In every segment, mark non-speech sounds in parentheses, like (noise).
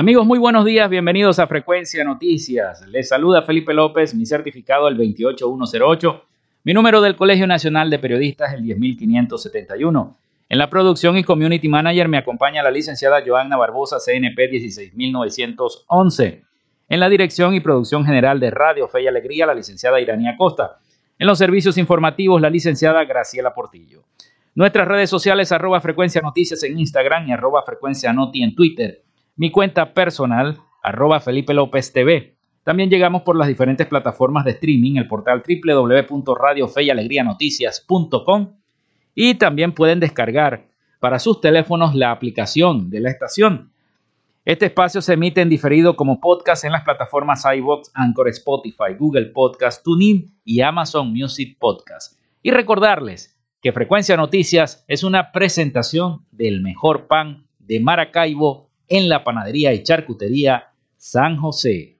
Amigos, muy buenos días, bienvenidos a Frecuencia Noticias. Les saluda Felipe López, mi certificado el 28108, mi número del Colegio Nacional de Periodistas el 10571. En la producción y community manager me acompaña la licenciada Joanna Barbosa, CNP 16911. En la dirección y producción general de Radio Fe y Alegría, la licenciada Iranía Costa. En los servicios informativos, la licenciada Graciela Portillo. Nuestras redes sociales, arroba frecuencia noticias en Instagram y arroba frecuencia noti en Twitter mi cuenta personal, arroba Felipe López TV. También llegamos por las diferentes plataformas de streaming, el portal www.radiofeyalegrianoticias.com y también pueden descargar para sus teléfonos la aplicación de la estación. Este espacio se emite en diferido como podcast en las plataformas iVoox, Anchor, Spotify, Google Podcast, TuneIn y Amazon Music Podcast. Y recordarles que Frecuencia Noticias es una presentación del mejor pan de Maracaibo en la panadería y charcutería San José.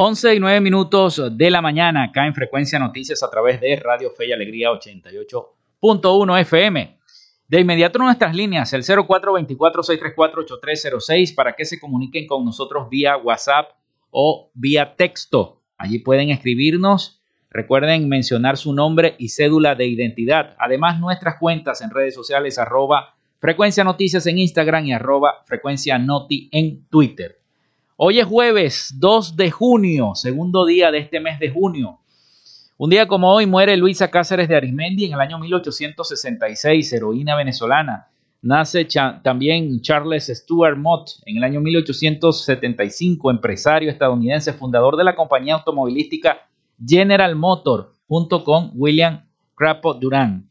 11 y 9 minutos de la mañana acá en Frecuencia Noticias a través de Radio Fe y Alegría 88.1 FM. De inmediato nuestras líneas, el 0424-634-8306 para que se comuniquen con nosotros vía WhatsApp o vía texto. Allí pueden escribirnos. Recuerden mencionar su nombre y cédula de identidad. Además, nuestras cuentas en redes sociales arroba Frecuencia Noticias en Instagram y arroba Frecuencia Noti en Twitter. Hoy es jueves 2 de junio, segundo día de este mes de junio. Un día como hoy muere Luisa Cáceres de Arismendi en el año 1866, heroína venezolana. Nace también Charles Stuart Mott en el año 1875, empresario estadounidense, fundador de la compañía automovilística General Motor, junto con William Crapo Durán.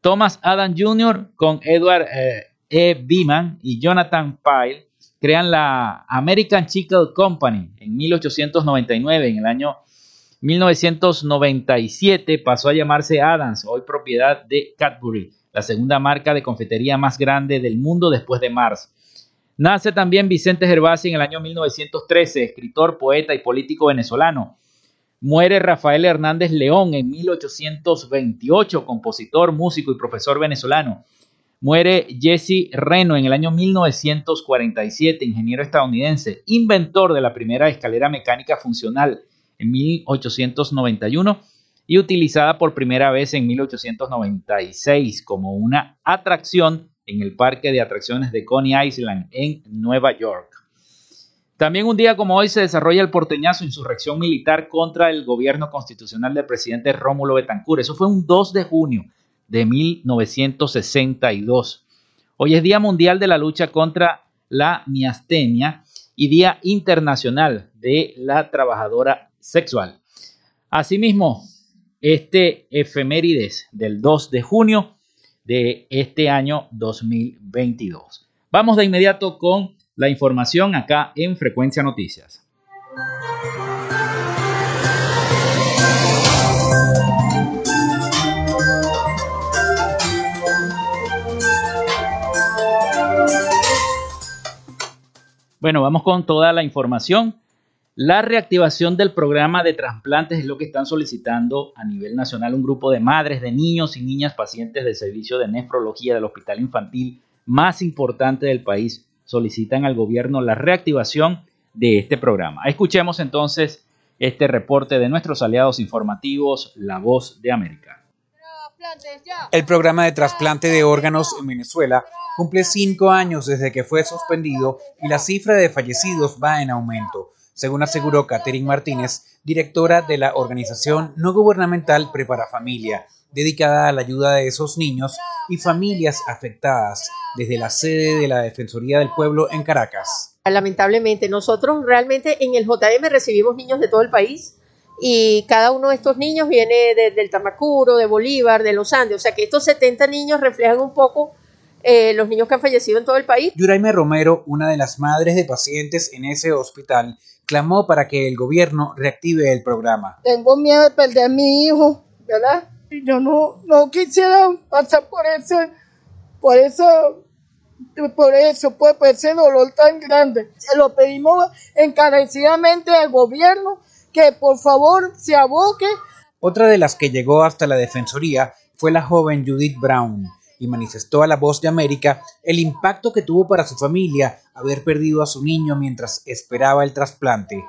Thomas Adam Jr. con Edward eh, E. Beeman y Jonathan Pyle crean la American Chicle Company en 1899, en el año 1997 pasó a llamarse Adams, hoy propiedad de Cadbury, la segunda marca de confitería más grande del mundo después de Mars. Nace también Vicente Gervasi en el año 1913, escritor, poeta y político venezolano. Muere Rafael Hernández León en 1828, compositor, músico y profesor venezolano. Muere Jesse Reno en el año 1947, ingeniero estadounidense, inventor de la primera escalera mecánica funcional en 1891 y utilizada por primera vez en 1896 como una atracción en el parque de atracciones de Coney Island en Nueva York. También un día como hoy se desarrolla el porteñazo insurrección militar contra el gobierno constitucional del presidente Rómulo Betancourt. Eso fue un 2 de junio de 1962. Hoy es Día Mundial de la Lucha contra la Miastenia y Día Internacional de la Trabajadora Sexual. Asimismo, este efemérides del 2 de junio de este año 2022. Vamos de inmediato con la información acá en Frecuencia Noticias. Bueno, vamos con toda la información. La reactivación del programa de trasplantes es lo que están solicitando a nivel nacional un grupo de madres, de niños y niñas pacientes del servicio de nefrología del Hospital Infantil más importante del país. Solicitan al gobierno la reactivación de este programa. Escuchemos entonces este reporte de nuestros aliados informativos, La Voz de América. El programa de trasplante de órganos en Venezuela cumple cinco años desde que fue suspendido y la cifra de fallecidos va en aumento. Según aseguró Catherine Martínez, directora de la organización no gubernamental Prepara Familia, dedicada a la ayuda de esos niños y familias afectadas desde la sede de la Defensoría del Pueblo en Caracas. Lamentablemente, nosotros realmente en el JM recibimos niños de todo el país y cada uno de estos niños viene del Tamacuro, de Bolívar, de los Andes, o sea que estos 70 niños reflejan un poco eh, los niños que han fallecido en todo el país. Yuraime Romero, una de las madres de pacientes en ese hospital, clamó para que el gobierno reactive el programa. Tengo miedo de perder a mi hijo, ¿verdad? Y yo no, no quisiera pasar por ese, por eso, por eso, pues, por ese dolor tan grande. Se lo pedimos encarecidamente al gobierno que por favor se aboque. Otra de las que llegó hasta la defensoría fue la joven Judith Brown y manifestó a la voz de América el impacto que tuvo para su familia haber perdido a su niño mientras esperaba el trasplante.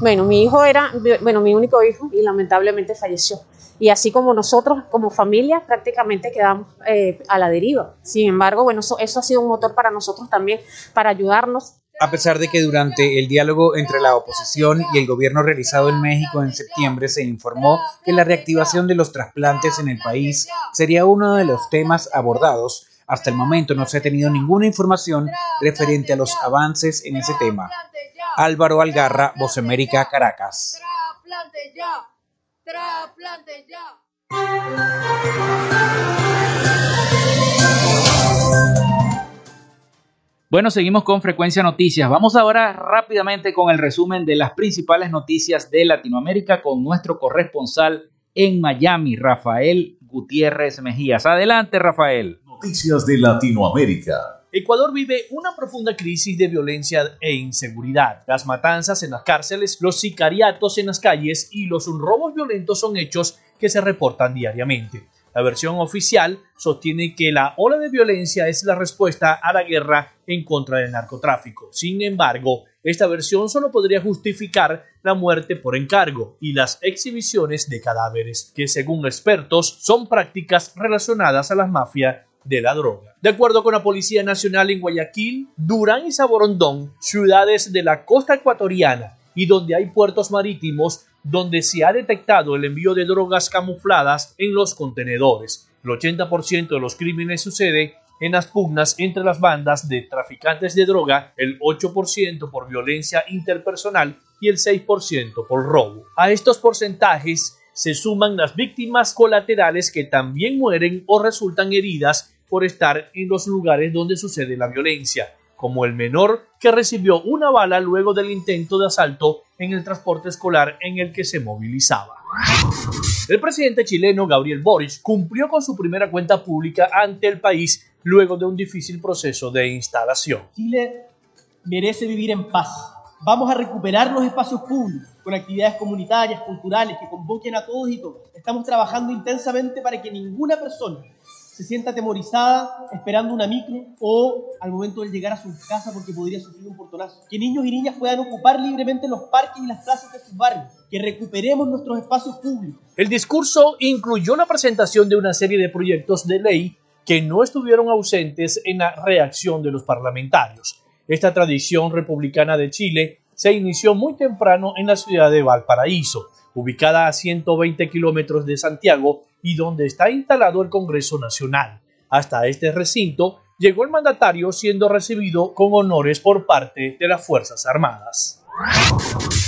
Bueno, mi hijo era, bueno, mi único hijo y lamentablemente falleció. Y así como nosotros, como familia, prácticamente quedamos eh, a la deriva. Sin embargo, bueno, eso, eso ha sido un motor para nosotros también, para ayudarnos a pesar de que durante el diálogo entre la oposición y el gobierno realizado en México en septiembre se informó que la reactivación de los trasplantes en el país sería uno de los temas abordados, hasta el momento no se ha tenido ninguna información referente a los avances en ese tema. Álvaro Algarra, Voz América, Caracas. Bueno, seguimos con Frecuencia Noticias. Vamos ahora rápidamente con el resumen de las principales noticias de Latinoamérica con nuestro corresponsal en Miami, Rafael Gutiérrez Mejías. Adelante, Rafael. Noticias de Latinoamérica. Ecuador vive una profunda crisis de violencia e inseguridad. Las matanzas en las cárceles, los sicariatos en las calles y los robos violentos son hechos que se reportan diariamente. La versión oficial sostiene que la ola de violencia es la respuesta a la guerra en contra del narcotráfico. Sin embargo, esta versión solo podría justificar la muerte por encargo y las exhibiciones de cadáveres, que según expertos son prácticas relacionadas a las mafias de la droga. De acuerdo con la Policía Nacional en Guayaquil, Durán y Saborondón, ciudades de la costa ecuatoriana y donde hay puertos marítimos, donde se ha detectado el envío de drogas camufladas en los contenedores. El 80% de los crímenes sucede en las pugnas entre las bandas de traficantes de droga, el 8% por violencia interpersonal y el 6% por robo. A estos porcentajes se suman las víctimas colaterales que también mueren o resultan heridas por estar en los lugares donde sucede la violencia como el menor que recibió una bala luego del intento de asalto en el transporte escolar en el que se movilizaba. El presidente chileno Gabriel Boric cumplió con su primera cuenta pública ante el país luego de un difícil proceso de instalación. Chile merece vivir en paz. Vamos a recuperar los espacios públicos con actividades comunitarias, culturales, que convoquen a todos y todas. Estamos trabajando intensamente para que ninguna persona se sienta atemorizada esperando una micro o al momento de llegar a su casa porque podría sufrir un portonazo. Que niños y niñas puedan ocupar libremente los parques y las plazas de sus barrios. Que recuperemos nuestros espacios públicos. El discurso incluyó la presentación de una serie de proyectos de ley que no estuvieron ausentes en la reacción de los parlamentarios. Esta tradición republicana de Chile se inició muy temprano en la ciudad de Valparaíso, ubicada a 120 kilómetros de Santiago y donde está instalado el Congreso Nacional. Hasta este recinto llegó el mandatario siendo recibido con honores por parte de las Fuerzas Armadas.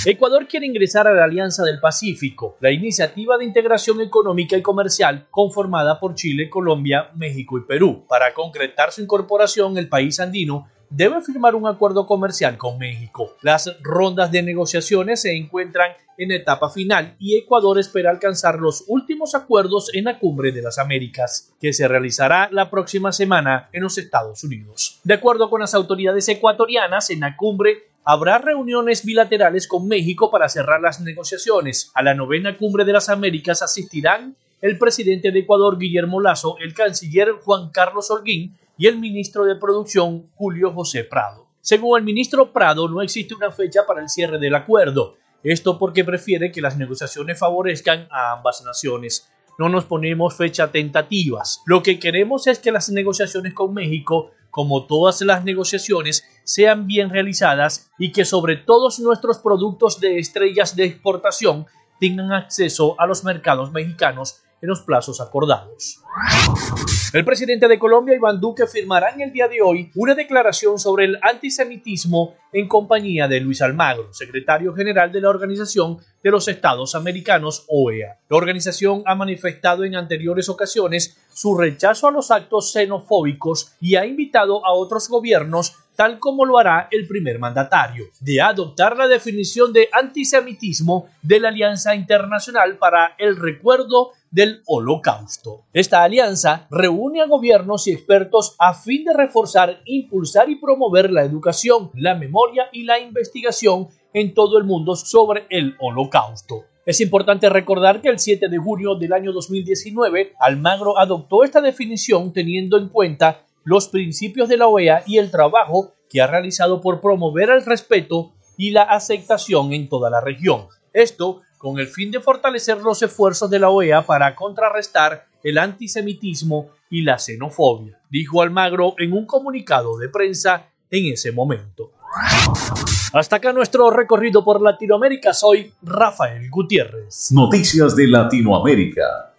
Ecuador quiere ingresar a la Alianza del Pacífico, la iniciativa de integración económica y comercial conformada por Chile, Colombia, México y Perú. Para concretar su incorporación, el país andino debe firmar un acuerdo comercial con México. Las rondas de negociaciones se encuentran en etapa final y Ecuador espera alcanzar los últimos acuerdos en la Cumbre de las Américas, que se realizará la próxima semana en los Estados Unidos. De acuerdo con las autoridades ecuatorianas, en la cumbre habrá reuniones bilaterales con México para cerrar las negociaciones. A la novena Cumbre de las Américas asistirán el presidente de Ecuador, Guillermo Lazo, el canciller Juan Carlos Holguín y el ministro de Producción, Julio José Prado. Según el ministro Prado, no existe una fecha para el cierre del acuerdo. Esto porque prefiere que las negociaciones favorezcan a ambas naciones. No nos ponemos fecha tentativas. Lo que queremos es que las negociaciones con México, como todas las negociaciones, sean bien realizadas y que sobre todos nuestros productos de estrellas de exportación tengan acceso a los mercados mexicanos en los plazos acordados. El presidente de Colombia, Iván Duque, firmará en el día de hoy una declaración sobre el antisemitismo en compañía de Luis Almagro, secretario general de la Organización de los Estados Americanos, OEA. La organización ha manifestado en anteriores ocasiones su rechazo a los actos xenofóbicos y ha invitado a otros gobiernos tal como lo hará el primer mandatario, de adoptar la definición de antisemitismo de la Alianza Internacional para el Recuerdo del Holocausto. Esta alianza reúne a gobiernos y expertos a fin de reforzar, impulsar y promover la educación, la memoria y la investigación en todo el mundo sobre el Holocausto. Es importante recordar que el 7 de junio del año 2019, Almagro adoptó esta definición teniendo en cuenta los principios de la OEA y el trabajo que ha realizado por promover el respeto y la aceptación en toda la región. Esto con el fin de fortalecer los esfuerzos de la OEA para contrarrestar el antisemitismo y la xenofobia, dijo Almagro en un comunicado de prensa en ese momento. Hasta acá nuestro recorrido por Latinoamérica. Soy Rafael Gutiérrez. Noticias de Latinoamérica.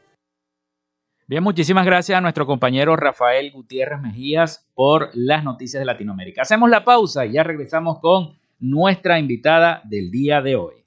Bien, muchísimas gracias a nuestro compañero Rafael Gutiérrez Mejías por las noticias de Latinoamérica. Hacemos la pausa y ya regresamos con nuestra invitada del día de hoy.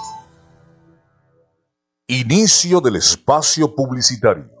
Inicio del espacio publicitario.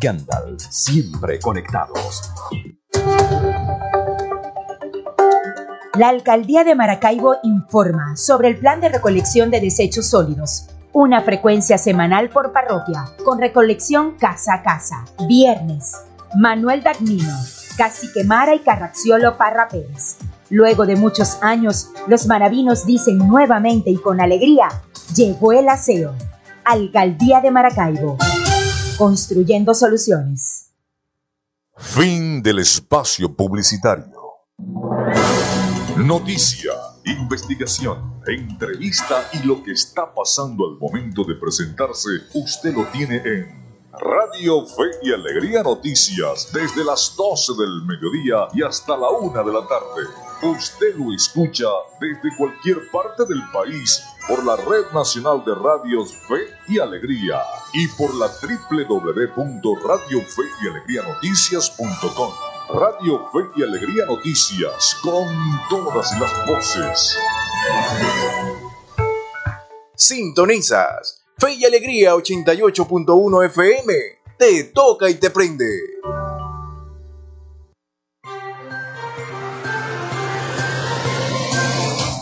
Gandalf, siempre conectados. La Alcaldía de Maracaibo informa sobre el plan de recolección de desechos sólidos. Una frecuencia semanal por parroquia, con recolección casa a casa. Viernes, Manuel Dagnino, Cacique Mara y Carracciolo Parra Pérez. Luego de muchos años, los maravinos dicen nuevamente y con alegría, llegó el aseo. Alcaldía de Maracaibo. Construyendo soluciones. Fin del espacio publicitario. Noticia, investigación, entrevista y lo que está pasando al momento de presentarse, usted lo tiene en Radio Fe y Alegría Noticias desde las 12 del mediodía y hasta la 1 de la tarde. Usted lo escucha desde cualquier parte del país por la Red Nacional de Radios Fe y Alegría y por la www.radiofeyalegrianoticias.com. Radio Fe y Alegría Noticias con todas las voces. Sintonizas Fe y Alegría 88.1 FM. Te toca y te prende.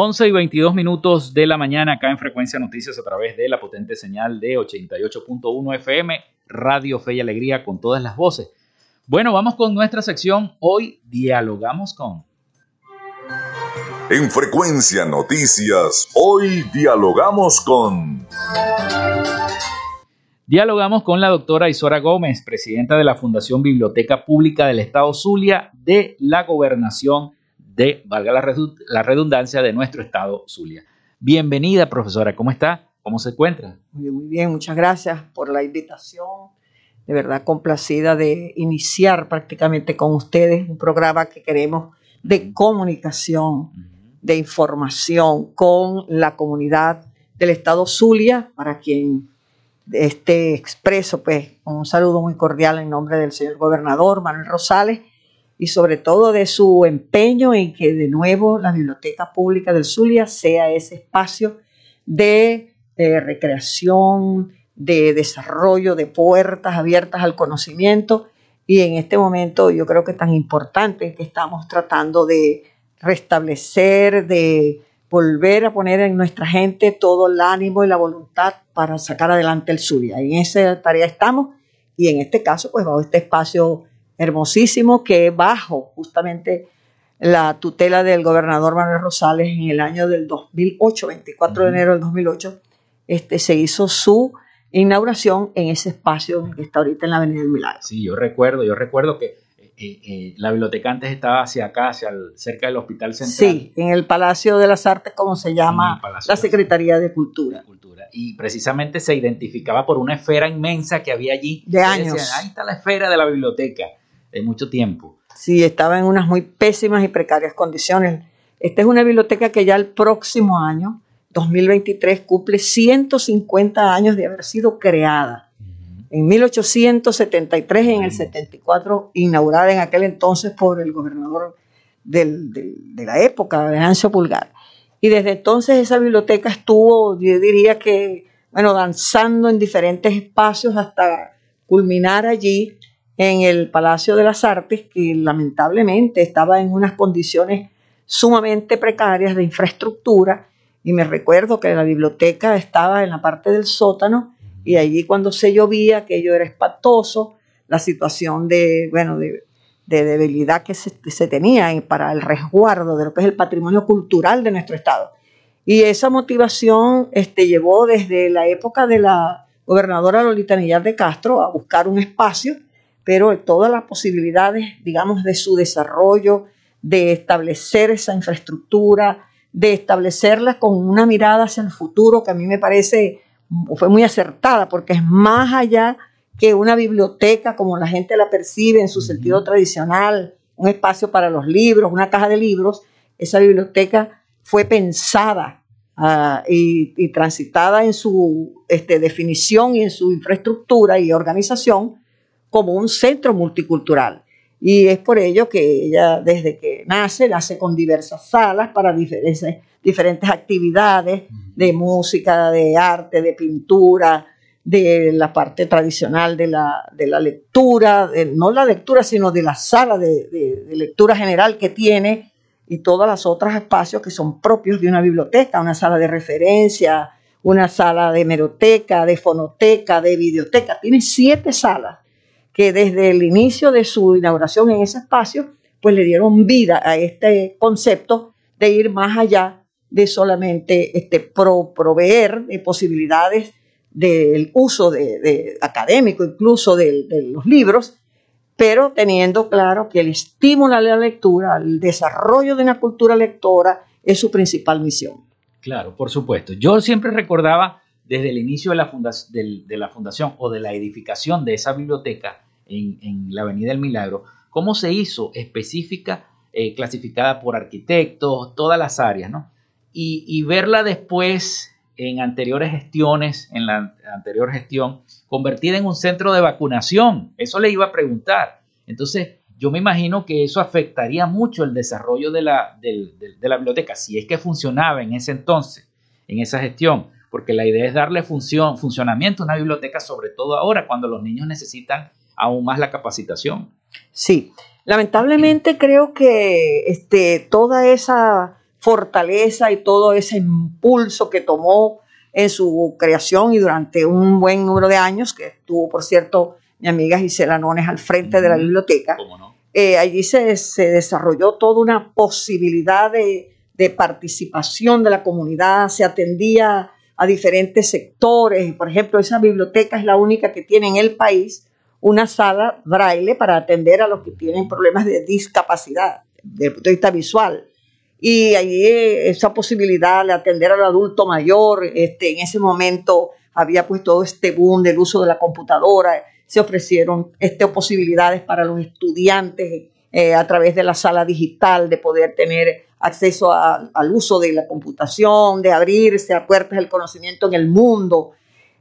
11 y 22 minutos de la mañana acá en Frecuencia Noticias a través de la potente señal de 88.1 FM, Radio Fe y Alegría con todas las voces. Bueno, vamos con nuestra sección. Hoy dialogamos con... En Frecuencia Noticias, hoy dialogamos con... Dialogamos con la doctora Isora Gómez, presidenta de la Fundación Biblioteca Pública del Estado Zulia de la Gobernación de, valga la redundancia, de nuestro estado Zulia. Bienvenida, profesora, ¿cómo está? ¿Cómo se encuentra? Muy, muy bien, muchas gracias por la invitación. De verdad complacida de iniciar prácticamente con ustedes un programa que queremos de comunicación, de información con la comunidad del estado Zulia, para quien esté expreso, pues un saludo muy cordial en nombre del señor gobernador Manuel Rosales y sobre todo de su empeño en que de nuevo la Biblioteca Pública del Zulia sea ese espacio de, recreación, de desarrollo, de puertas abiertas al conocimiento. Y en este momento yo creo que tan importante que estamos tratando de restablecer, de volver a poner en nuestra gente todo el ánimo y la voluntad para sacar adelante el Zulia. En esa tarea estamos y en este caso, pues bajo este espacio hermosísimo que bajo justamente la tutela del gobernador Manuel Rosales en el año del 2008, 24 de enero del 2008, este, se hizo su inauguración en ese espacio que está ahorita en la Avenida del Milagro. Sí, yo recuerdo, yo recuerdo que eh, eh, la biblioteca antes estaba hacia acá, hacia cerca del Hospital Central. Sí, en el Palacio de las Artes, como se llama la Secretaría de Cultura. Cultura. Y precisamente se identificaba por una esfera inmensa que había allí. De años. Ahí está la esfera de la biblioteca de mucho tiempo. Sí, estaba en unas muy pésimas y precarias condiciones. Esta es una biblioteca que ya el próximo año, 2023, cumple 150 años de haber sido creada. En 1873 y en el 74 inaugurada en aquel entonces por el gobernador de la época, Venancio Pulgar. Y desde entonces esa biblioteca estuvo, yo diría que, bueno, danzando en diferentes espacios hasta culminar allí en el Palacio de las Artes, que lamentablemente estaba en unas condiciones sumamente precarias de infraestructura. Y me recuerdo que la biblioteca estaba en la parte del sótano y allí cuando se llovía, aquello era espantoso, la situación de, bueno, de, debilidad que se, tenía para el resguardo de lo que es el patrimonio cultural de nuestro Estado. Y esa motivación este, llevó desde la época de la gobernadora Lolita Millar de Castro a buscar un espacio pero todas las posibilidades, digamos, de su desarrollo, de establecer esa infraestructura, de establecerla con una mirada hacia el futuro que a mí me parece fue muy acertada porque es más allá que una biblioteca como la gente la percibe en su sentido tradicional, un espacio para los libros, una caja de libros, esa biblioteca fue pensada ah, y, transitada en su este, definición y en su infraestructura y organización como un centro multicultural. Y es por ello que ella, desde que nace, nace con diversas salas para diferentes, diferentes actividades de música, de arte, de pintura, de la parte tradicional de la, de la lectura, no la lectura, sino de la sala de, de, lectura general que tiene y todos los otros espacios que son propios de una biblioteca, una sala de referencia, una sala de hemeroteca, de fonoteca, de biblioteca. Tiene siete salas que desde el inicio de su inauguración en ese espacio, pues le dieron vida a este concepto de ir más allá de solamente este, proveer de posibilidades del uso de, académico, incluso de, los libros, pero teniendo claro que el estímulo a la lectura, el desarrollo de una cultura lectora es su principal misión. Claro, por supuesto. Yo siempre recordaba desde el inicio de la, de la fundación o de la edificación de esa biblioteca en, la Avenida del Milagro, cómo se hizo específica, eh, clasificada por arquitectos, todas las áreas, ¿no? Y, y verla después en anteriores gestiones, en la anterior gestión, convertida en un centro de vacunación. Eso le iba a preguntar. Entonces, yo me imagino que eso afectaría mucho el desarrollo de la, la biblioteca, si es que funcionaba en ese entonces, en esa gestión, porque la idea es darle función, funcionamiento a una biblioteca, sobre todo ahora, cuando los niños necesitan aún más la capacitación. Sí, lamentablemente creo que este, toda esa fortaleza y todo ese impulso que tomó en su creación y durante un buen número de años, que estuvo, por cierto, mi amiga Gisela Nones al frente de la biblioteca. Eh, allí se, se, desarrolló toda una posibilidad de, de, participación de la comunidad, se atendía a diferentes sectores. Por ejemplo, esa biblioteca es la única que tiene en el país una sala braille para atender a los que tienen problemas de discapacidad desde el punto de vista visual y allí esa posibilidad de atender al adulto mayor, este, en ese momento había pues todo este boom del uso de la computadora, se ofrecieron este, posibilidades para los estudiantes eh, a través de la sala digital de poder tener acceso al uso de la computación, de abrirse a puertas del conocimiento en el mundo.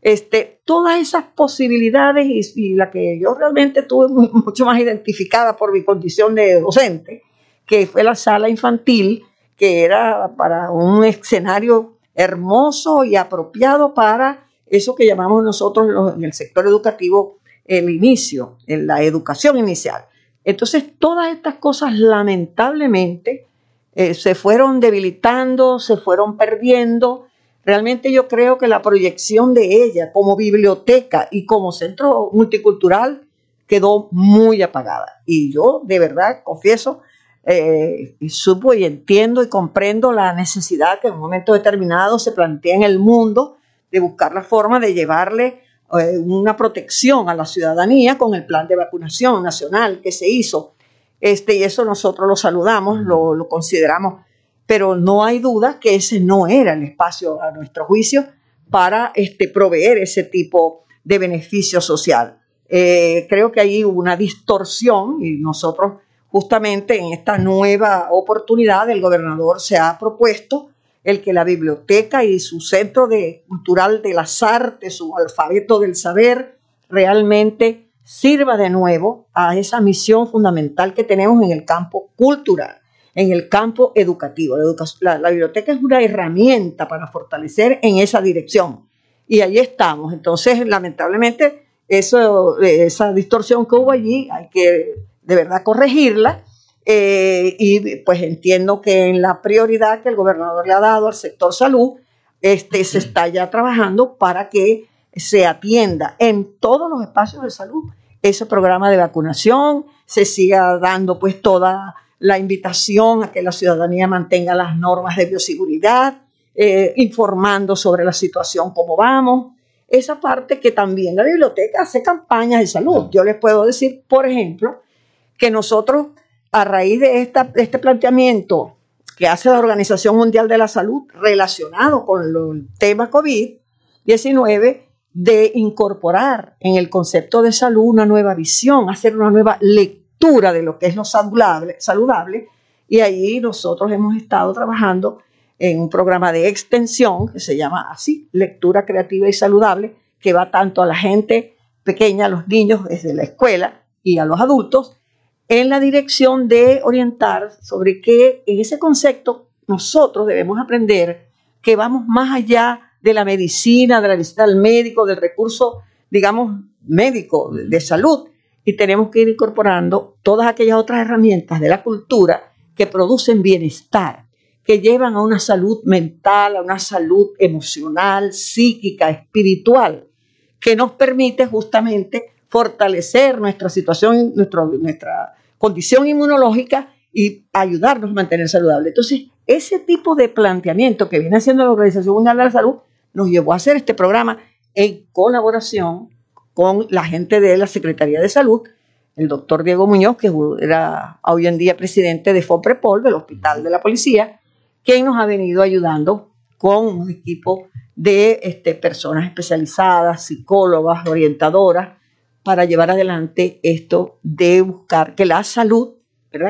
Este, todas esas posibilidades y, la que yo realmente tuve (laughs) mucho más identificada por mi condición de docente, que fue la sala infantil, que era para un escenario hermoso y apropiado para eso que llamamos nosotros en el sector educativo el inicio, en la educación inicial. Entonces, todas estas cosas lamentablemente eh, se fueron debilitando, se fueron perdiendo. Realmente yo creo que la proyección de ella como biblioteca y como centro multicultural quedó muy apagada. Y yo de verdad confieso eh, supo y entiendo y comprendo la necesidad que en un momento determinado se plantea en el mundo de buscar la forma de llevarle eh, una protección a la ciudadanía con el plan de vacunación nacional que se hizo. Este, y eso nosotros lo saludamos, lo, lo consideramos, pero no hay duda que ese no era el espacio, a nuestro juicio, para este, proveer ese tipo de beneficio social. Eh, creo que hay una distorsión y nosotros justamente en esta nueva oportunidad el gobernador se ha propuesto el que la biblioteca y su centro de, cultural de las artes, su alfabeto del saber, realmente sirva de nuevo a esa misión fundamental que tenemos en el campo cultural, en el campo educativo. La, biblioteca es una herramienta para fortalecer en esa dirección. Y ahí estamos. Entonces, lamentablemente, eso, esa distorsión que hubo allí hay que de verdad corregirla. Eh, y pues entiendo que en la prioridad que el gobernador le ha dado al sector salud, este, se está ya trabajando para que se atienda en todos los espacios de salud ese programa de vacunación, se siga dando pues toda la invitación a que la ciudadanía mantenga las normas de bioseguridad, eh, informando sobre la situación, cómo vamos. Esa parte que también la biblioteca hace campañas de salud. Yo les puedo decir, por ejemplo, que nosotros, a raíz de esta, este planteamiento que hace la Organización Mundial de la Salud relacionado con el tema COVID-19, de incorporar en el concepto de salud una nueva visión, hacer una nueva lectura de lo que es lo saludable, saludable y ahí nosotros hemos estado trabajando en un programa de extensión que se llama así, Lectura Creativa y Saludable, que va tanto a la gente pequeña, a los niños desde la escuela y a los adultos, en la dirección de orientar sobre que en ese concepto nosotros debemos aprender que vamos más allá de la medicina, de la visita al médico, del recurso, digamos, médico, de salud, y tenemos que ir incorporando todas aquellas otras herramientas de la cultura que producen bienestar, que llevan a una salud mental, a una salud emocional, psíquica, espiritual, que nos permite justamente fortalecer nuestra situación, nuestra condición inmunológica y ayudarnos a mantener saludable. Entonces, ese tipo de planteamiento que viene haciendo la Organización Mundial de la Salud nos llevó a hacer este programa en colaboración con la gente de la Secretaría de Salud, el doctor Diego Muñoz, que era hoy en día presidente de FOPREPOL, del Hospital de la Policía, quien nos ha venido ayudando con un equipo de este, personas especializadas, psicólogas, orientadoras, para llevar adelante esto de buscar que la salud,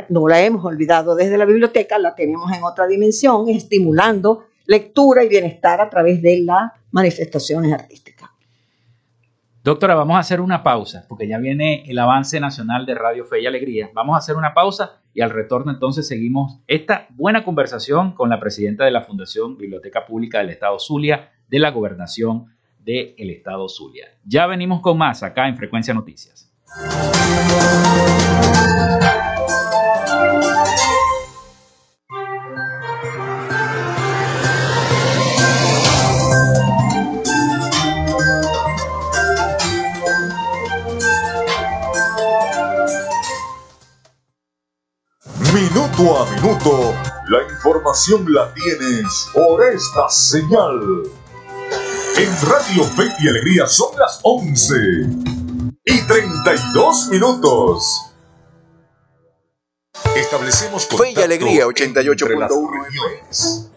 no la hemos olvidado desde la biblioteca, la tenemos en otra dimensión, estimulando lectura y bienestar a través de las manifestaciones artísticas. Doctora, vamos a hacer una pausa, porque ya viene el avance nacional de Radio Fe y Alegría. Vamos a hacer una pausa y al retorno entonces seguimos esta buena conversación con la presidenta de la Fundación Biblioteca Pública del Estado Zulia, de la Gobernación del Estado Zulia. Ya venimos con más acá en Frecuencia Noticias. Minuto a minuto, la información la tienes por esta señal. En Radio Fe y Alegría son las 11 y 32 minutos. Establecemos Fe y Alegría 88.1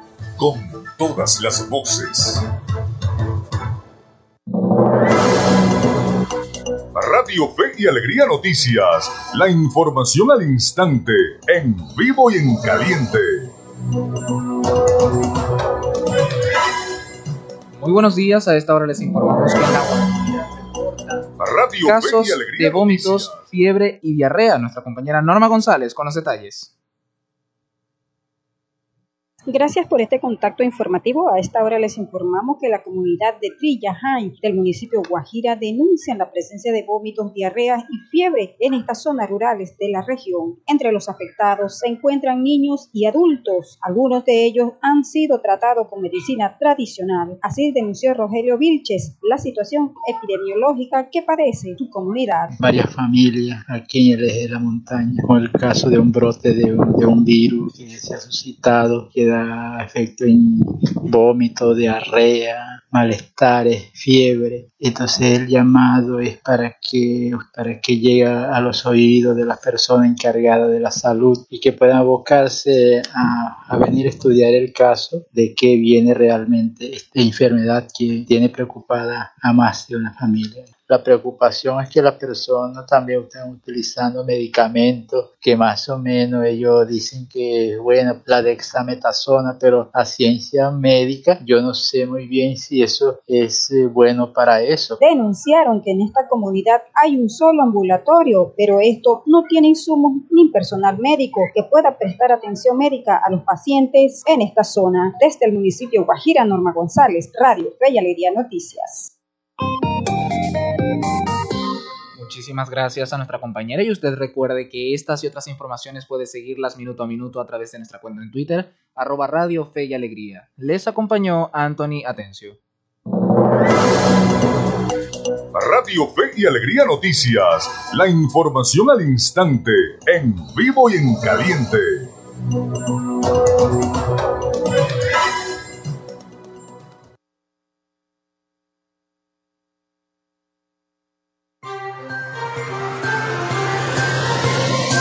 con todas las voces. Radio Fe y Alegría Noticias. La información al instante, en vivo y en caliente. Muy buenos días, a esta hora les informamos que en la Radio casos Fe y Alegría de vómitos, Noticias. fiebre y diarrea. Nuestra compañera Norma González con los detalles. Gracias por este contacto informativo. A esta hora les informamos que la comunidad de Trillajay del municipio Guajira denuncian la presencia de vómitos, diarreas y fiebre en estas zonas rurales de la región. Entre los afectados se encuentran niños y adultos. Algunos de ellos han sido tratados con medicina tradicional. Así denunció Rogelio Vilches la situación epidemiológica que padece su comunidad. varias familias aquí en el eje de la montaña con el caso de un brote de, un- de un virus que se ha suscitado que efecto en vómito, diarrea, malestares, fiebre. Entonces el llamado es para que, para que llegue a los oídos de las personas encargadas de la salud y que puedan abocarse a, a venir a estudiar el caso de qué viene realmente esta enfermedad que tiene preocupada a más de una familia. La preocupación es que las personas también están utilizando medicamentos que más o menos ellos dicen que es bueno, la dexametasona, pero a ciencia médica yo no sé muy bien si eso es eh, bueno para eso. Denunciaron que en esta comunidad hay un solo ambulatorio, pero esto no tiene insumos ni personal médico que pueda prestar atención médica a los pacientes en esta zona. Desde el municipio Guajira, Norma González, Radio y Alegría Noticias. Muchísimas gracias a nuestra compañera y usted recuerde que estas y otras informaciones puede seguirlas minuto a minuto a través de nuestra cuenta en Twitter, arroba Radio Fe y Alegría. Les acompañó Anthony Atencio. Radio Fe y Alegría Noticias. La información al instante, en vivo y en caliente.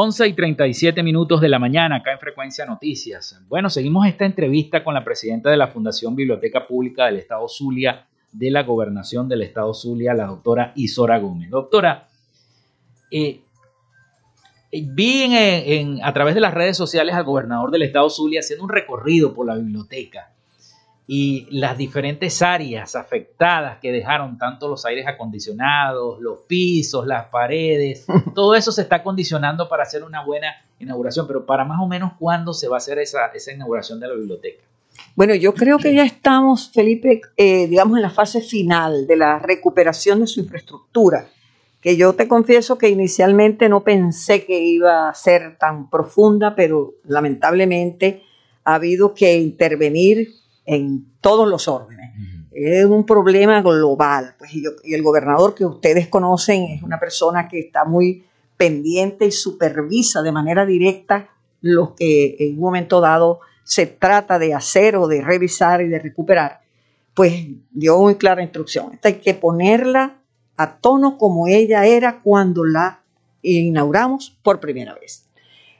11 y 37 minutos de la mañana acá en Frecuencia Noticias. Bueno, seguimos esta entrevista con la presidenta de la Fundación Biblioteca Pública del Estado Zulia, de la Gobernación del Estado Zulia, la doctora Isora Gómez. Doctora, eh, eh, vi en, a través de las redes sociales al gobernador del Estado Zulia haciendo un recorrido por la biblioteca y las diferentes áreas afectadas que dejaron tanto los aires acondicionados, los pisos, las paredes, (laughs) todo eso se está condicionando para hacer una buena inauguración, pero para más o menos cuándo se va a hacer esa, esa inauguración de la biblioteca. Bueno, yo creo que ya estamos, Felipe, eh, digamos en la fase final de la recuperación de su infraestructura, que yo te confieso que inicialmente no pensé que iba a ser tan profunda, pero lamentablemente ha habido que intervenir en todos los órdenes. Es un problema global. Pues, y, el gobernador que ustedes conocen es una persona que está muy pendiente y supervisa de manera directa lo que en un momento dado se trata de hacer o de revisar y de recuperar. Pues dio muy clara instrucción. Esta hay que ponerla a tono como ella era cuando la inauguramos por primera vez.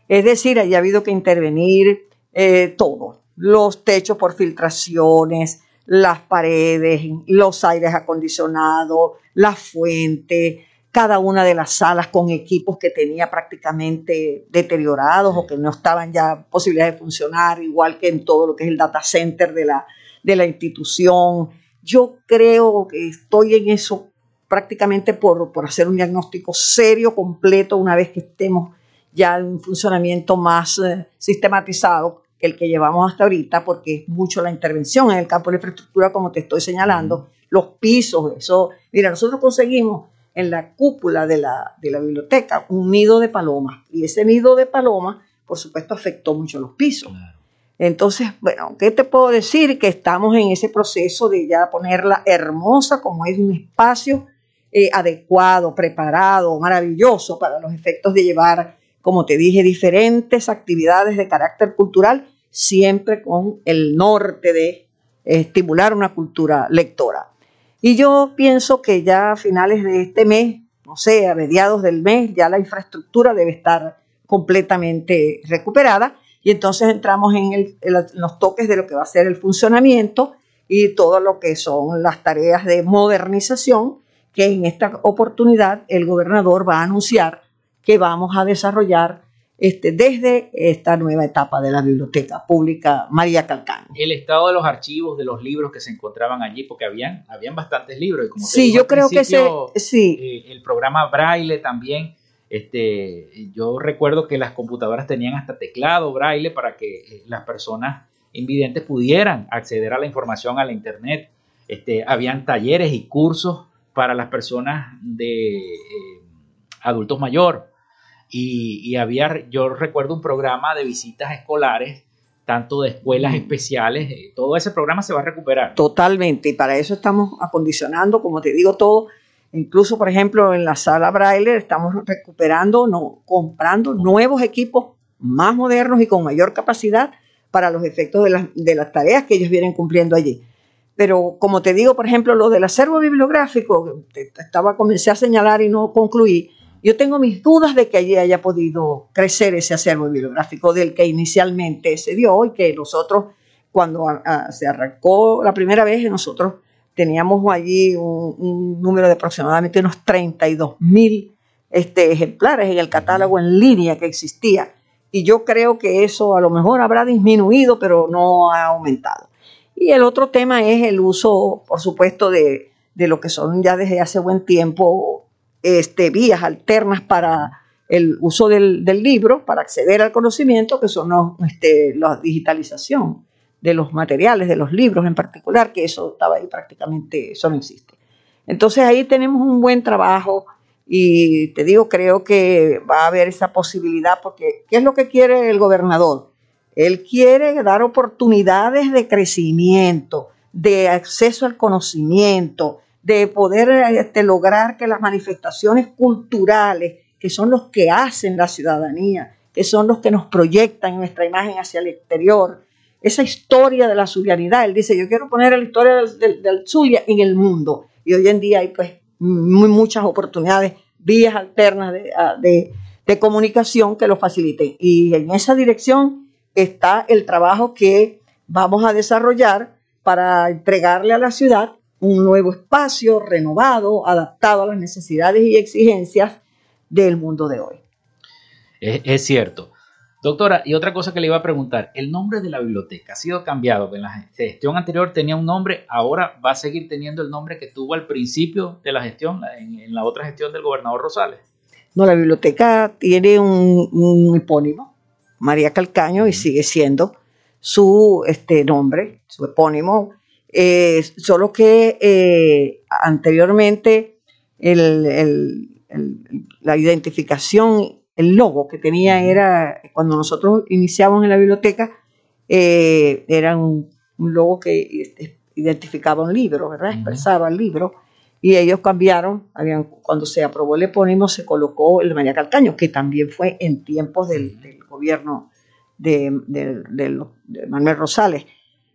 Es decir, haya habido que intervenir eh, todo, los techos por filtraciones, las paredes, los aires acondicionados, la fuente, cada una de las salas con equipos que tenía prácticamente deteriorados o que no estaban ya posibilidades de funcionar, igual que en todo lo que es el data center de la, de la institución. Yo creo que estoy en eso prácticamente por, por hacer un diagnóstico serio, completo, una vez que estemos ya en un funcionamiento más eh, sistematizado el que llevamos hasta ahorita, porque es mucho la intervención en el campo de la infraestructura, como te estoy señalando, los pisos, eso. Mira, nosotros conseguimos en la cúpula de la, de la biblioteca un nido de palomas, y ese nido de palomas, por supuesto, afectó mucho los pisos. Entonces, bueno, ¿qué te puedo decir? Que estamos en ese proceso de ya ponerla hermosa, como es un espacio eh, adecuado, preparado, maravilloso para los efectos de llevar como te dije, diferentes actividades de carácter cultural, siempre con el norte de estimular una cultura lectora. Y yo pienso que ya a finales de este mes, no sé, a mediados del mes, ya la infraestructura debe estar completamente recuperada y entonces entramos en, los toques de lo que va a ser el funcionamiento y todo lo que son las tareas de modernización que en esta oportunidad el gobernador va a anunciar que vamos a desarrollar este, desde esta nueva etapa de la Biblioteca Pública María Calcán. El estado de los archivos, de los libros que se encontraban allí, porque habían, habían bastantes libros. Y como sí, yo creo que sí. Eh, el programa Braille también. Este, yo recuerdo que las computadoras tenían hasta teclado Braille para que eh, las personas invidentes pudieran acceder a la información a la internet. Este, habían talleres y cursos para las personas de eh, adultos mayores y, había, yo recuerdo un programa de visitas escolares tanto de escuelas especiales, eh, todo ese programa se va a recuperar. Totalmente, y para eso estamos acondicionando, como te digo, todo. Incluso, por ejemplo, en la sala Braille estamos recuperando, no, comprando nuevos equipos más modernos y con mayor capacidad para los efectos de las, de las tareas que ellos vienen cumpliendo allí. Pero como te digo, por ejemplo, lo del acervo bibliográfico, estaba comencé a señalar y no concluí, yo tengo mis dudas de que allí haya podido crecer ese acervo bibliográfico del que inicialmente se dio y que nosotros, cuando se arrancó la primera vez, nosotros teníamos allí un, número de aproximadamente unos 32 mil este, ejemplares en el catálogo en línea que existía. Y yo creo que eso a lo mejor habrá disminuido, pero no ha aumentado. Y el otro tema es el uso, por supuesto, de, de lo que son ya desde hace buen tiempo este, vías alternas para el uso del, libro, para acceder al conocimiento, que son este, la digitalización de los materiales, de los libros en particular, que eso estaba ahí prácticamente, eso no existe. Entonces ahí tenemos un buen trabajo y te digo, creo que va a haber esa posibilidad porque ¿qué es lo que quiere el gobernador? Él quiere dar oportunidades de crecimiento, de acceso al conocimiento, de poder este, lograr que las manifestaciones culturales, que son los que hacen la ciudadanía, que son los que nos proyectan nuestra imagen hacia el exterior, esa historia de la zulianidad. Él dice, yo quiero poner la historia del, del, Zulia en el mundo. Y hoy en día hay pues muy, muchas oportunidades, vías alternas de, de comunicación que lo faciliten. Y en esa dirección está el trabajo que vamos a desarrollar para entregarle a la ciudad un nuevo espacio renovado, adaptado a las necesidades y exigencias del mundo de hoy. Es, cierto. Doctora, y otra cosa que le iba a preguntar, el nombre de la biblioteca ha sido cambiado. En la gestión anterior tenía un nombre, ahora va a seguir teniendo el nombre que tuvo al principio de la gestión, en, la otra gestión del gobernador Rosales. No, la biblioteca tiene un, un epónimo, María Calcaño, y sigue siendo su este, nombre, su epónimo, eh, solo que eh, anteriormente la identificación, el logo que tenía era, cuando nosotros iniciamos en la biblioteca, eh, era un, logo que identificaba un libro, ¿verdad? Expresaba el libro. Y ellos cambiaron, habían, cuando se aprobó el epónimo, se colocó el María Calcaño, que también fue en tiempos del, gobierno de, de Manuel Rosales.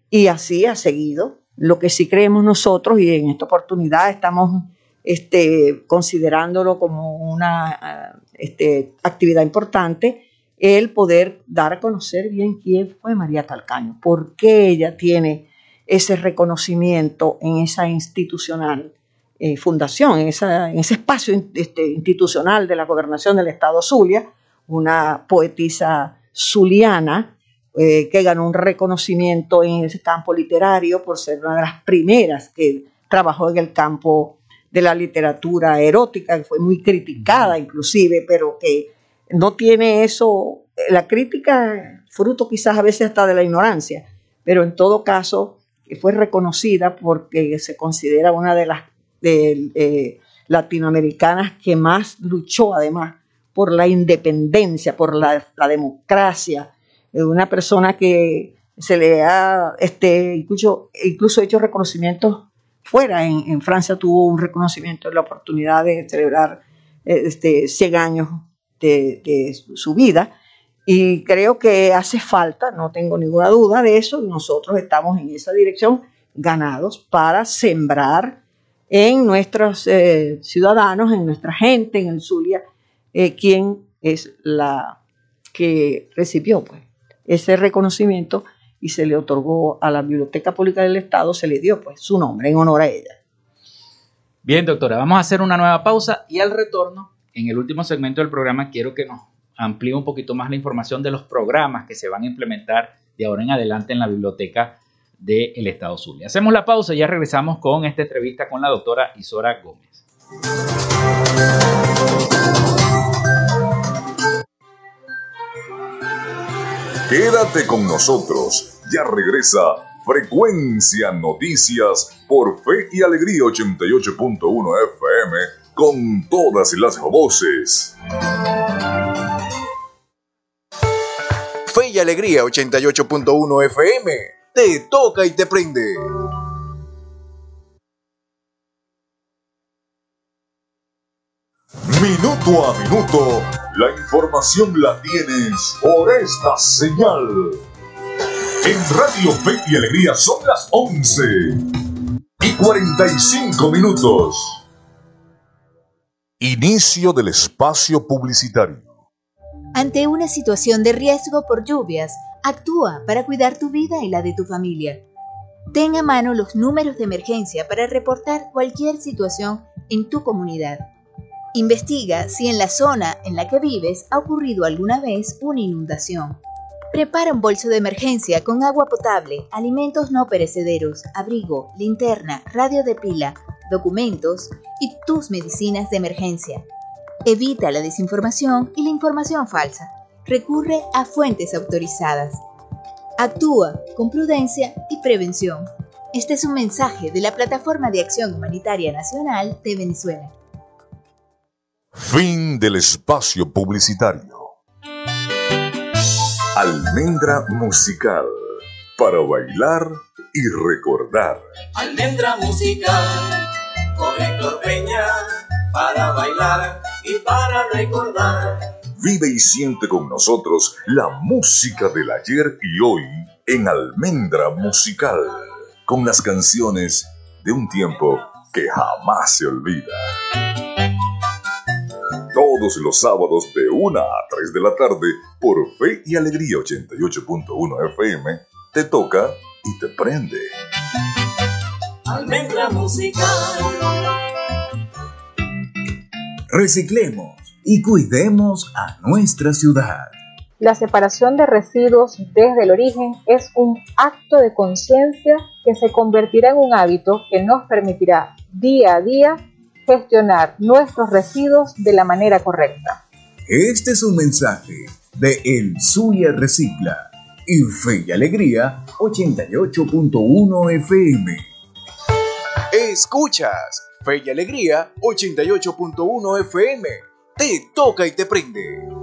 Y así ha seguido lo que sí creemos nosotros, y en esta oportunidad estamos este, considerándolo como una este, actividad importante, el poder dar a conocer bien quién fue María Calcaño, por qué ella tiene ese reconocimiento en esa institucional eh, fundación, en, en, ese espacio este, institucional de la gobernación del Estado Zulia, una poetisa zuliana eh, que ganó un reconocimiento en ese campo literario por ser una de las primeras que trabajó en el campo de la literatura erótica, que fue muy criticada inclusive, pero que no tiene eso, la crítica, fruto quizás a veces hasta de la ignorancia, pero en todo caso fue reconocida porque se considera una de las eh, latinoamericanas que más luchó además por la independencia, por la, la democracia, una persona que se le ha este, incluso, incluso hecho reconocimientos fuera. En, Francia tuvo un reconocimiento de la oportunidad de celebrar eh, este, 100 años de, su vida. Y creo que hace falta, no tengo ninguna duda de eso, nosotros estamos en esa dirección ganados para sembrar en nuestros eh, ciudadanos, en nuestra gente, en el Zulia, eh, quién es la que recibió pues, ese reconocimiento y se le otorgó a la Biblioteca Pública del Estado, se le dio pues su nombre en honor a ella. Bien, doctora, vamos a hacer una nueva pausa y al retorno, en el último segmento del programa, quiero que nos amplíe un poquito más la información de los programas que se van a implementar de ahora en adelante en la Biblioteca del Estado Zulia. Hacemos la pausa y ya regresamos con esta entrevista con la doctora Isora Gómez. Quédate con nosotros. Ya regresa Frecuencia Noticias por Fe y Alegría 88.1 FM con todas las voces. Fe y Alegría 88.1 FM. Te toca y te prende. Minuto a minuto, la información la tienes por esta señal. En Radio Fe Alegría son las 11 y 45 minutos. Inicio del espacio publicitario. Ante una situación de riesgo por lluvias, actúa para cuidar tu vida y la de tu familia. Ten a mano los números de emergencia para reportar cualquier situación en tu comunidad. Investiga si en la zona en la que vives ha ocurrido alguna vez una inundación. Prepara un bolso de emergencia con agua potable, alimentos no perecederos, abrigo, linterna, radio de pila, documentos y tus medicinas de emergencia. Evita la desinformación y la información falsa. Recurre a fuentes autorizadas. Actúa con prudencia y prevención. Este es un mensaje de la Plataforma de Acción Humanitaria Nacional de Venezuela. Fin del espacio publicitario. Almendra musical para bailar y recordar. Almendra musical con Héctor Peña para bailar y para recordar. Vive y siente con nosotros la música del ayer y hoy en Almendra Musical, con las canciones de un tiempo que jamás se olvida. Todos los sábados de 1 a 3 de la tarde por Fe y Alegría 88.1 FM, te toca y te prende. Almendra musical. Reciclemos y cuidemos a nuestra ciudad. La separación de residuos desde el origen es un acto de conciencia que se convertirá en un hábito que nos permitirá día a día gestionar nuestros residuos de la manera correcta. Este es un mensaje de El Zulia Recicla y Fe y Alegría 88.1 FM. Escuchas Fe y Alegría 88.1 FM. Te toca y te prende.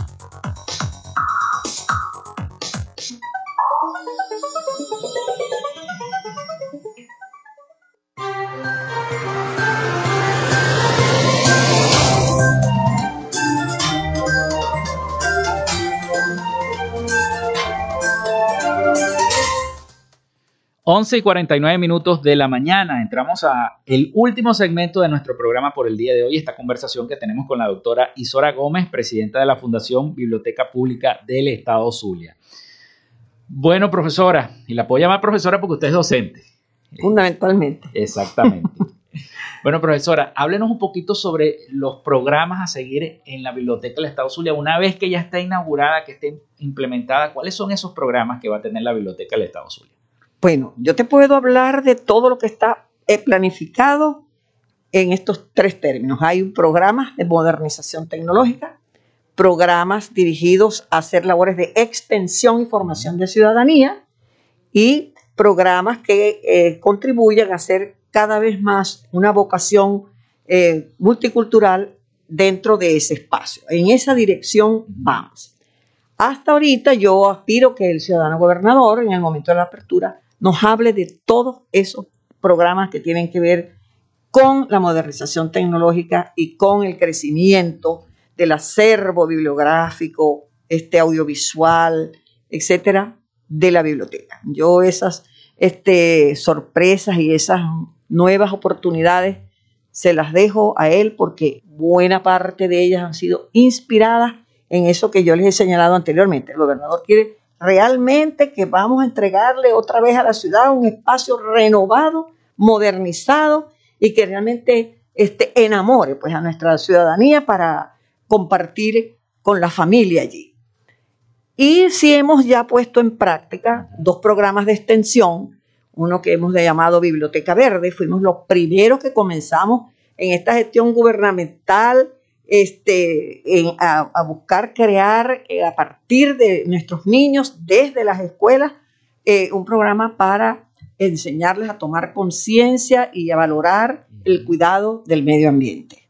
Once y 49 minutos de la mañana. Entramos a el último segmento de nuestro programa por el día de hoy, esta conversación que tenemos con la doctora Isora Gómez, presidenta de la Fundación Biblioteca Pública del Estado Zulia. Bueno, profesora, y la puedo llamar profesora porque usted es docente. Fundamentalmente. Exactamente. (laughs) bueno, profesora, háblenos un poquito sobre los programas a seguir en la Biblioteca del Estado Zulia. Una vez que ya está inaugurada, que esté implementada, ¿cuáles son esos programas que va a tener la Biblioteca del Estado Zulia? Bueno, yo te puedo hablar de todo lo que está planificado en estos tres términos. Hay programas de modernización tecnológica, programas dirigidos a hacer labores de extensión y formación de ciudadanía y programas que eh, contribuyan a hacer cada vez más una vocación eh, multicultural dentro de ese espacio. En esa dirección vamos. Hasta ahorita yo aspiro que el ciudadano gobernador, en el momento de la apertura, nos hable de todos esos programas que tienen que ver con la modernización tecnológica y con el crecimiento del acervo bibliográfico, este audiovisual, etcétera, de la biblioteca. Yo esas este, sorpresas y esas nuevas oportunidades se las dejo a él porque buena parte de ellas han sido inspiradas en eso que yo les he señalado anteriormente. El gobernador quiere realmente que vamos a entregarle otra vez a la ciudad un espacio renovado, modernizado y que realmente este, enamore pues, a nuestra ciudadanía para compartir con la familia allí. Y sí hemos ya puesto en práctica dos programas de extensión, uno que hemos llamado Biblioteca Verde, fuimos los primeros que comenzamos en esta gestión gubernamental este, a, buscar crear eh, a partir de nuestros niños desde las escuelas eh, un programa para enseñarles a tomar conciencia y a valorar el cuidado del medio ambiente.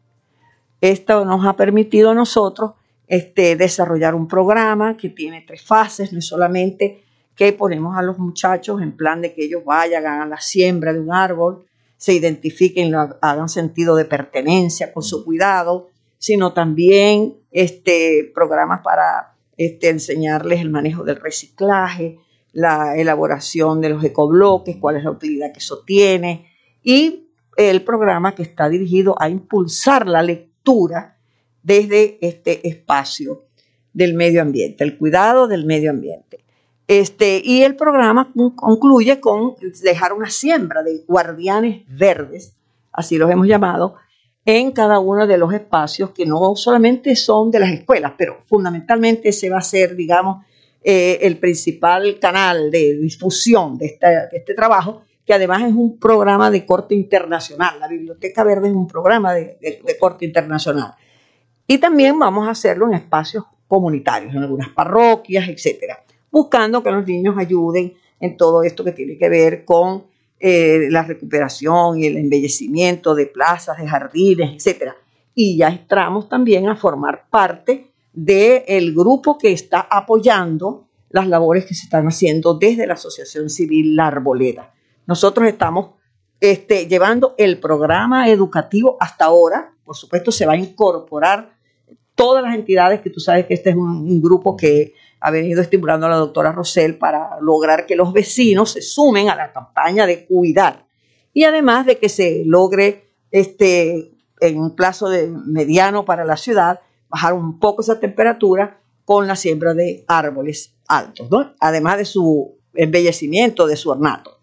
Esto nos ha permitido a nosotros este, desarrollar un programa que tiene tres fases, no es solamente que ponemos a los muchachos en plan de que ellos vayan, a la siembra de un árbol, se identifiquen, hagan sentido de pertenencia con su cuidado, sino también este, programas para este, enseñarles el manejo del reciclaje, la elaboración de los ecobloques, cuál es la utilidad que eso tiene, y el programa que está dirigido a impulsar la lectura desde este espacio del medio ambiente, el cuidado del medio ambiente. Este, y el programa concluye con dejar una siembra de guardianes verdes, así los hemos llamado, en cada uno de los espacios que no solamente son de las escuelas, pero fundamentalmente se va a hacer, digamos, eh, el principal canal de difusión de, este trabajo, que además es un programa de corte internacional. La Biblioteca Verde es un programa de, de corte internacional. Y también vamos a hacerlo en espacios comunitarios, en algunas parroquias, etcétera, buscando que los niños ayuden en todo esto que tiene que ver con eh, la recuperación y el embellecimiento de plazas, de jardines, etc. Y ya entramos también a formar parte del grupo que está apoyando las labores que se están haciendo desde la Asociación Civil La Arboleda. Nosotros estamos este, llevando el programa educativo hasta ahora, por supuesto se va a incorporar todas las entidades que tú sabes que este es un grupo que ha venido estimulando a la doctora Rosell para lograr que los vecinos se sumen a la campaña de cuidar y además de que se logre este, en un plazo de mediano para la ciudad bajar un poco esa temperatura con la siembra de árboles altos, además de su embellecimiento, de su ornato.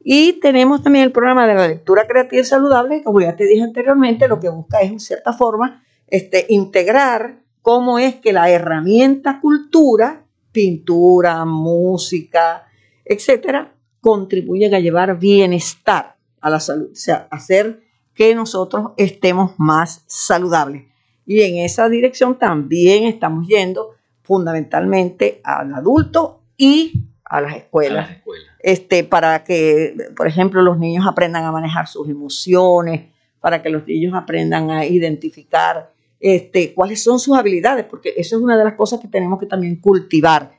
Y tenemos también el programa de la lectura creativa y saludable, como ya te dije anteriormente, lo que busca es en cierta forma este, integrar cómo es que la herramienta cultura, pintura, música, etcétera, contribuyen a llevar bienestar a la salud, o sea, hacer que nosotros estemos más saludables. Y en esa dirección también estamos yendo fundamentalmente al adulto y a las escuelas, Este, para que, por ejemplo, los niños aprendan a manejar sus emociones, para que los niños aprendan a identificar este, cuáles son sus habilidades, porque eso es una de las cosas que tenemos que también cultivar,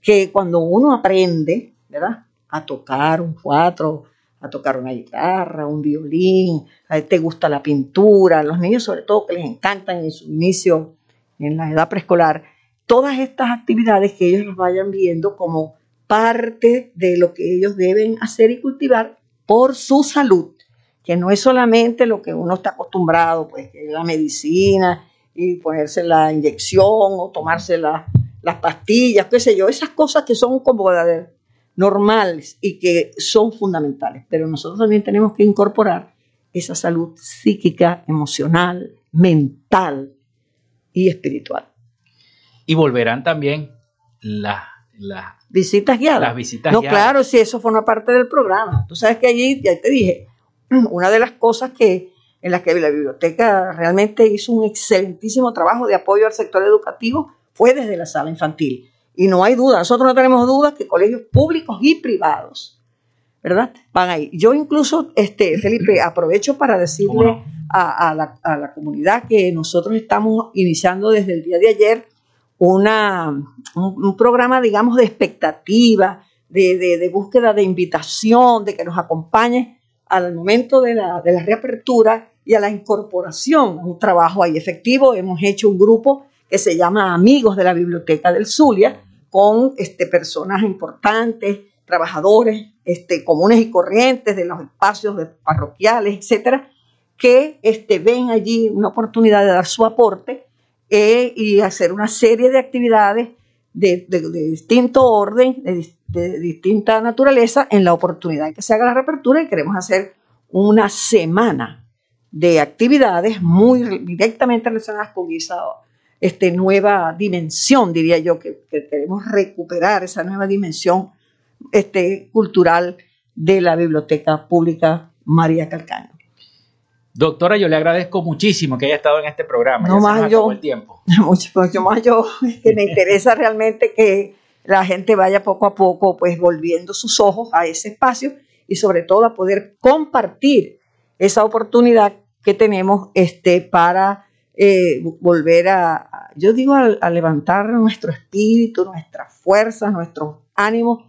que cuando uno aprende, ¿verdad? A tocar un cuatro, a tocar una guitarra, un violín, a te gusta la pintura, los niños sobre todo que les encantan en su inicio, en la edad preescolar, todas estas actividades que ellos nos vayan viendo como parte de lo que ellos deben hacer y cultivar por su salud, que no es solamente lo que uno está acostumbrado, pues que la medicina y ponerse la inyección o tomarse las pastillas, qué sé yo, esas cosas que son como normales y que son fundamentales. Pero nosotros también tenemos que incorporar esa salud psíquica, emocional, mental y espiritual. Y volverán también las visitas guiadas. Las visitas no, claro, si eso forma parte del programa. Tú sabes que allí, ya te dije, (clears throat) una de las cosas que en las que la biblioteca realmente hizo un excelentísimo trabajo de apoyo al sector educativo, fue desde la sala infantil. Y no hay duda, nosotros no tenemos dudas que colegios públicos y privados, ¿verdad? Van ahí. Yo incluso, este, Felipe, aprovecho para decirle a, la, comunidad que nosotros estamos iniciando desde el día de ayer una, un, programa, digamos, de expectativa, de, de, de búsqueda de invitación, de que nos acompañe al momento de la, de la reapertura y a la incorporación a un trabajo ahí efectivo, hemos hecho un grupo que se llama Amigos de la Biblioteca del Zulia, con este, personas importantes, trabajadores este, comunes y corrientes de los espacios de parroquiales, etcétera, que este, ven allí una oportunidad de dar su aporte eh, y hacer una serie de actividades de, distinto orden, de, de, distinta naturaleza, en la oportunidad que se haga la reapertura y queremos hacer una semana de actividades muy directamente relacionadas con esa este, nueva dimensión, diría yo, que, queremos recuperar esa nueva dimensión este, cultural de la Biblioteca Pública María Calcaño. Doctora, yo le agradezco muchísimo que haya estado en este programa. No más yo, el tiempo. Mucho, más yo, que me interesa realmente que la gente vaya poco a poco, pues volviendo sus ojos a ese espacio y sobre todo a poder compartir esa oportunidad que tenemos este, para eh, volver a, yo digo, a, levantar nuestro espíritu, nuestras fuerzas, nuestros ánimos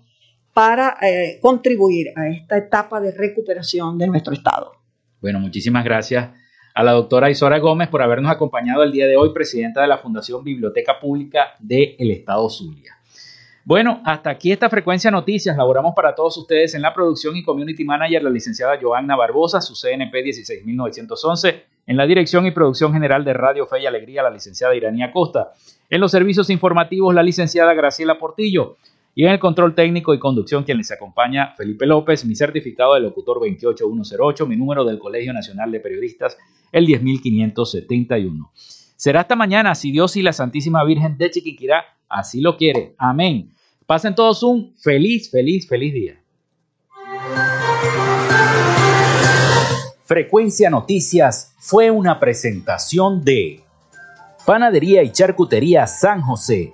para eh, contribuir a esta etapa de recuperación de nuestro Estado. Bueno, muchísimas gracias a la doctora Isora Gómez por habernos acompañado el día de hoy, presidenta de la Fundación Biblioteca Pública del Estado Zulia. Bueno, hasta aquí esta frecuencia noticias. Laboramos para todos ustedes en la producción y community manager, la licenciada Joanna Barbosa, su CNP 16911, en la dirección y producción general de Radio Fe y Alegría, la licenciada Iranía Costa, en los servicios informativos, la licenciada Graciela Portillo, y en el control técnico y conducción, quien les acompaña, Felipe López, mi certificado de locutor 28108, mi número del Colegio Nacional de Periodistas, el 10571. Será hasta mañana, si Dios y la Santísima Virgen de Chiquiquirá así lo quiere. Amén. Pasen todos un feliz, feliz, feliz día. Frecuencia Noticias fue una presentación de Panadería y Charcutería San José.